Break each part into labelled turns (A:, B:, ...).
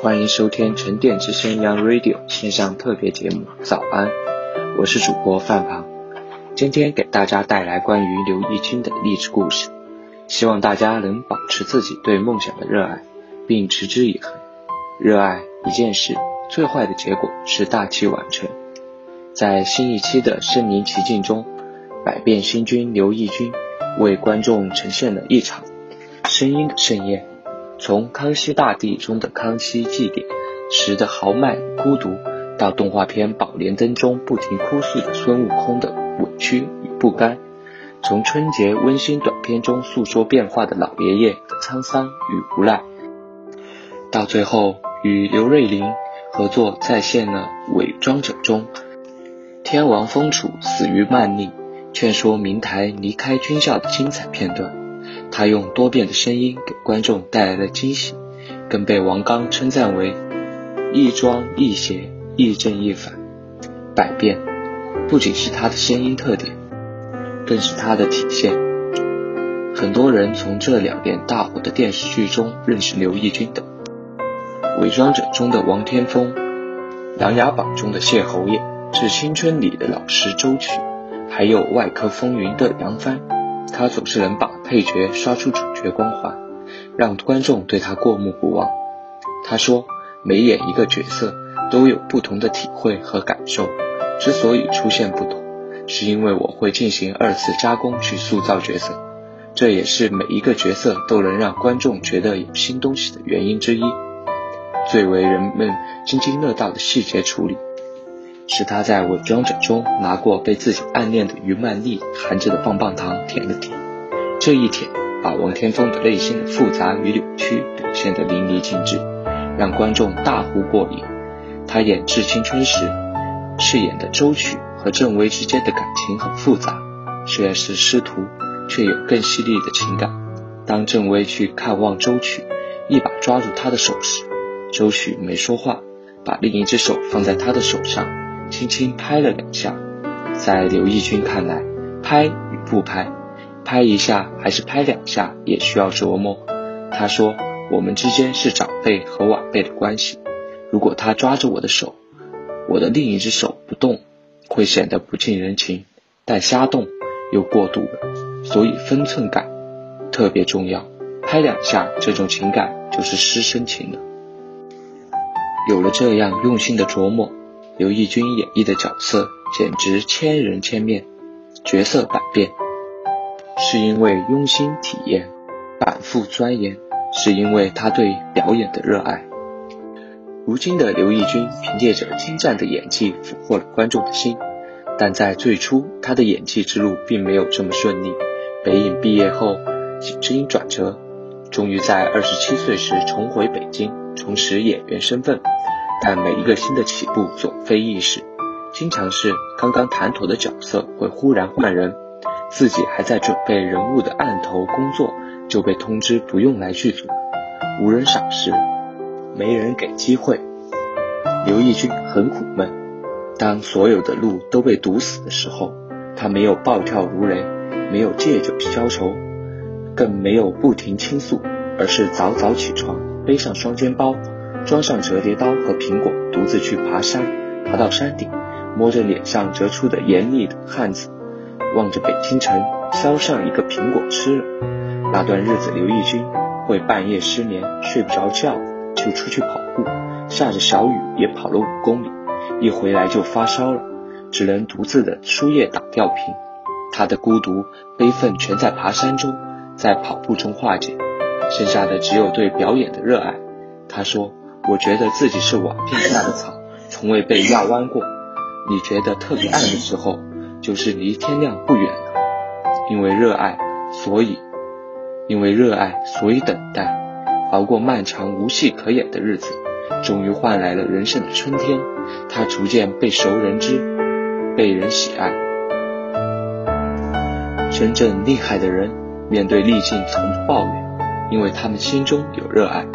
A: 欢迎收听沉淀之声 Young Radio 线上特别节目《早安》，我是主播范庞，今天给大家带来关于刘奕君的励志故事，希望大家能保持自己对梦想的热爱，并持之以恒。热爱一件事，最坏的结果是大器晚成。在新一期的身临其境中，百变星君刘奕君为观众呈现了一场声音的盛宴。从康熙大帝中的康熙祭典时的豪迈孤独，到动画片宝莲灯中不停哭诉的孙悟空的委屈与不甘，从春节温馨短片中诉说变化的老爷爷的沧桑与无奈，到最后与刘瑞麟合作再现了《伪装者》中。天王封楚死于曼丽，劝说明台离开军校的精彩片段，他用多变的声音给观众带来了惊喜，更被王刚称赞为亦庄亦谐，亦正亦反。百变不仅是他的声音特点，更是他的体现。很多人从这两年大火的电视剧中认识刘奕君的，《伪装者》中的王天风，《琅琊榜》中的谢侯爷。致青春里的老师周曲，还有外科风云的杨帆，他总是能把配角刷出主角光环，让观众对他过目不忘。他说，每演一个角色都有不同的体会和感受，之所以出现不同，是因为我会进行二次加工去塑造角色，这也是每一个角色都能让观众觉得有新东西的原因之一。最为人们津津乐道的细节处理。是他在伪装者中拿过被自己暗恋的于曼丽含着的棒棒糖舔了舔，这一舔把王天风的内心的复杂与扭曲表现得淋漓尽致，让观众大呼过瘾。他演《致青春》时饰演的周曲和郑薇之间的感情很复杂，虽然是师徒，却有更犀利的情感。当郑薇去看望周曲，一把抓住他的手时，周曲没说话，把另一只手放在他的手上。轻轻拍了两下，在刘奕君看来，拍与不拍，拍一下还是拍两下也需要琢磨。他说：“我们之间是长辈和晚辈的关系，如果他抓着我的手，我的另一只手不动，会显得不近人情；但瞎动又过度了，所以分寸感特别重要。拍两下，这种情感就是师生情了。有了这样用心的琢磨。”刘奕君演绎的角色简直千人千面，角色百变，是因为用心体验、反复钻研，是因为他对表演的热爱。如今的刘奕君凭借着精湛的演技俘获了观众的心，但在最初他的演技之路并没有这么顺利。北影毕业后几经转折，终于在二十七岁时重回北京，重拾演员身份。但每一个新的起步总非易事，经常是刚刚谈妥的角色会忽然换人，自己还在准备人物的案头工作，就被通知不用来剧组，无人赏识，没人给机会。刘奕君很苦闷，当所有的路都被堵死的时候，他没有暴跳如雷，没有借酒消愁，更没有不停倾诉，而是早早起床，背上双肩包。装上折叠刀和苹果，独自去爬山。爬到山顶，摸着脸上折出的严厉的汗渍，望着北京城，削上一个苹果吃了。那段日子，刘奕君会半夜失眠，睡不着觉，就出去跑步，下着小雨也跑了五公里，一回来就发烧了，只能独自的输液打吊瓶。他的孤独、悲愤全在爬山中，在跑步中化解，剩下的只有对表演的热爱。他说。我觉得自己是瓦片下的草，从未被压弯过。你觉得特别暗的时候，就是离天亮不远了。因为热爱，所以因为热爱，所以等待，熬过漫长无戏可演的日子，终于换来了人生的春天。他逐渐被熟人知，被人喜爱。真正厉害的人，面对逆境从不抱怨，因为他们心中有热爱，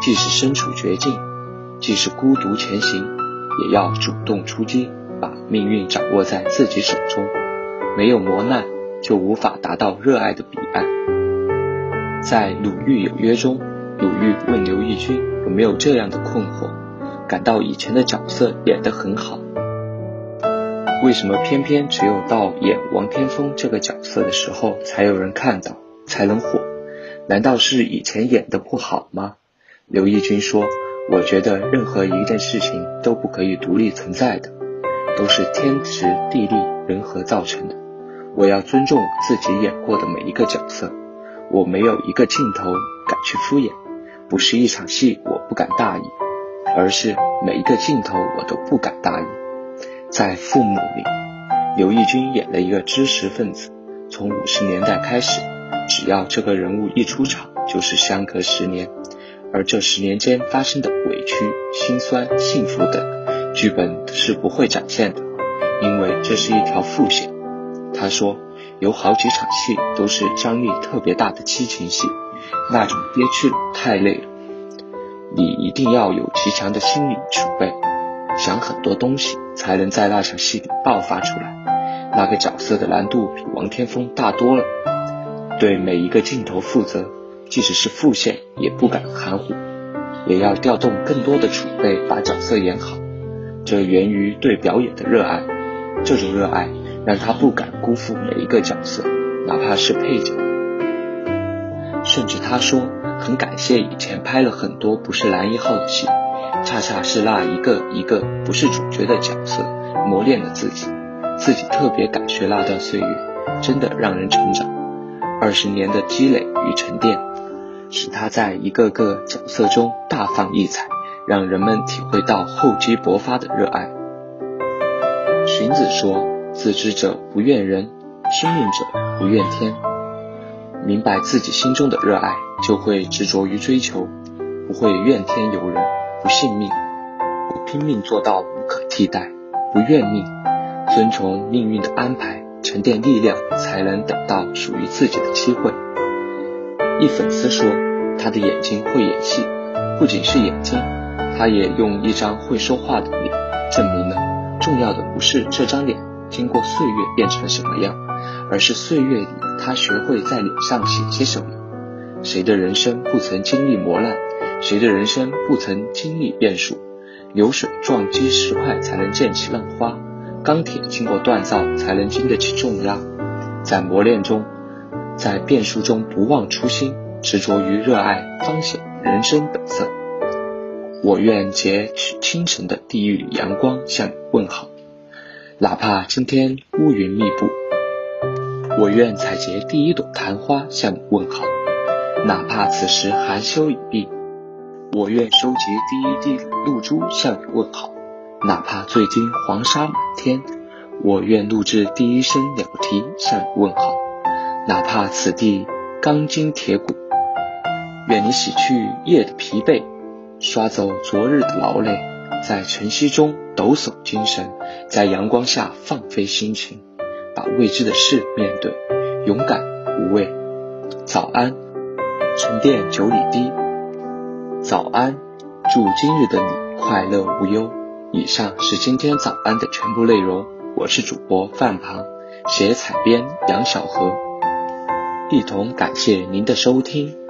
A: 即使身处绝境，即使孤独前行，也要主动出击，把命运掌握在自己手中。没有磨难，就无法达到热爱的彼岸。在《鲁豫有约》中，鲁豫问刘奕君有没有这样的困惑，感到以前的角色演得很好。为什么偏偏只有到演王天风这个角色的时候才有人看到，才能火？难道是以前演的不好吗？刘奕君说：“我觉得任何一件事情都不可以独立存在的，都是天时地利人和造成的。我要尊重自己演过的每一个角色，我没有一个镜头敢去敷衍，不是一场戏我不敢大意，而是每一个镜头我都不敢大意。”在《父母》里，刘奕君演了一个知识分子。从五十年代开始，只要这个人物一出场，就是相隔十年。而这十年间发生的委屈、心酸、幸福等，剧本是不会展现的，因为这是一条副线。他说，有好几场戏都是张力特别大的激情戏，那种憋屈太累了，你一定要有极强的心理储备。想很多东西，才能在那场戏里爆发出来。那个角色的难度比王天风大多了，对每一个镜头负责，即使是副线也不敢含糊，也要调动更多的储备把角色演好。这源于对表演的热爱，这种热爱让他不敢辜负每一个角色，哪怕是配角。甚至他说，很感谢以前拍了很多不是男一号的戏。恰恰是那一个一个不是主角的角色磨练了自己，自己特别感谢那段岁月，真的让人成长。二十年的积累与沉淀，使他在一个个角色中大放异彩，让人们体会到厚积薄发的热爱。荀子说：“自知者不怨人，听命者不怨天。”明白自己心中的热爱，就会执着于追求，不会怨天尤人。不信命，不拼命做到无可替代，不怨命，遵从命运的安排，沉淀力量，才能等到属于自己的机会。一粉丝说，他的眼睛会演戏，不仅是眼睛，他也用一张会说话的脸证明了。重要的不是这张脸经过岁月变成了什么样，而是岁月里他学会在脸上写些什么。谁的人生不曾经历磨难？谁的人生不曾经历变数？流水撞击石块才能溅起浪花，钢铁经过锻造才能经得起重压。在磨练中，在变数中不忘初心，执着于热爱，彰显人生本色。我愿截取清晨的地狱里阳光向你问好，哪怕今天乌云密布；我愿采撷第一朵昙花向你问好，哪怕此时寒秋已毕。我愿收集第一滴露珠向你问好，哪怕最今黄沙满天；我愿录制第一声鸟啼向你问好，哪怕此地钢筋铁骨。愿你洗去夜的疲惫，刷走昨日的劳累，在晨曦中抖擞精神，在阳光下放飞心情，把未知的事面对，勇敢无畏。早安，沉淀九里堤。早安，祝今日的你快乐无忧。以上是今天早安的全部内容，我是主播范庞，写采编杨小河，一同感谢您的收听。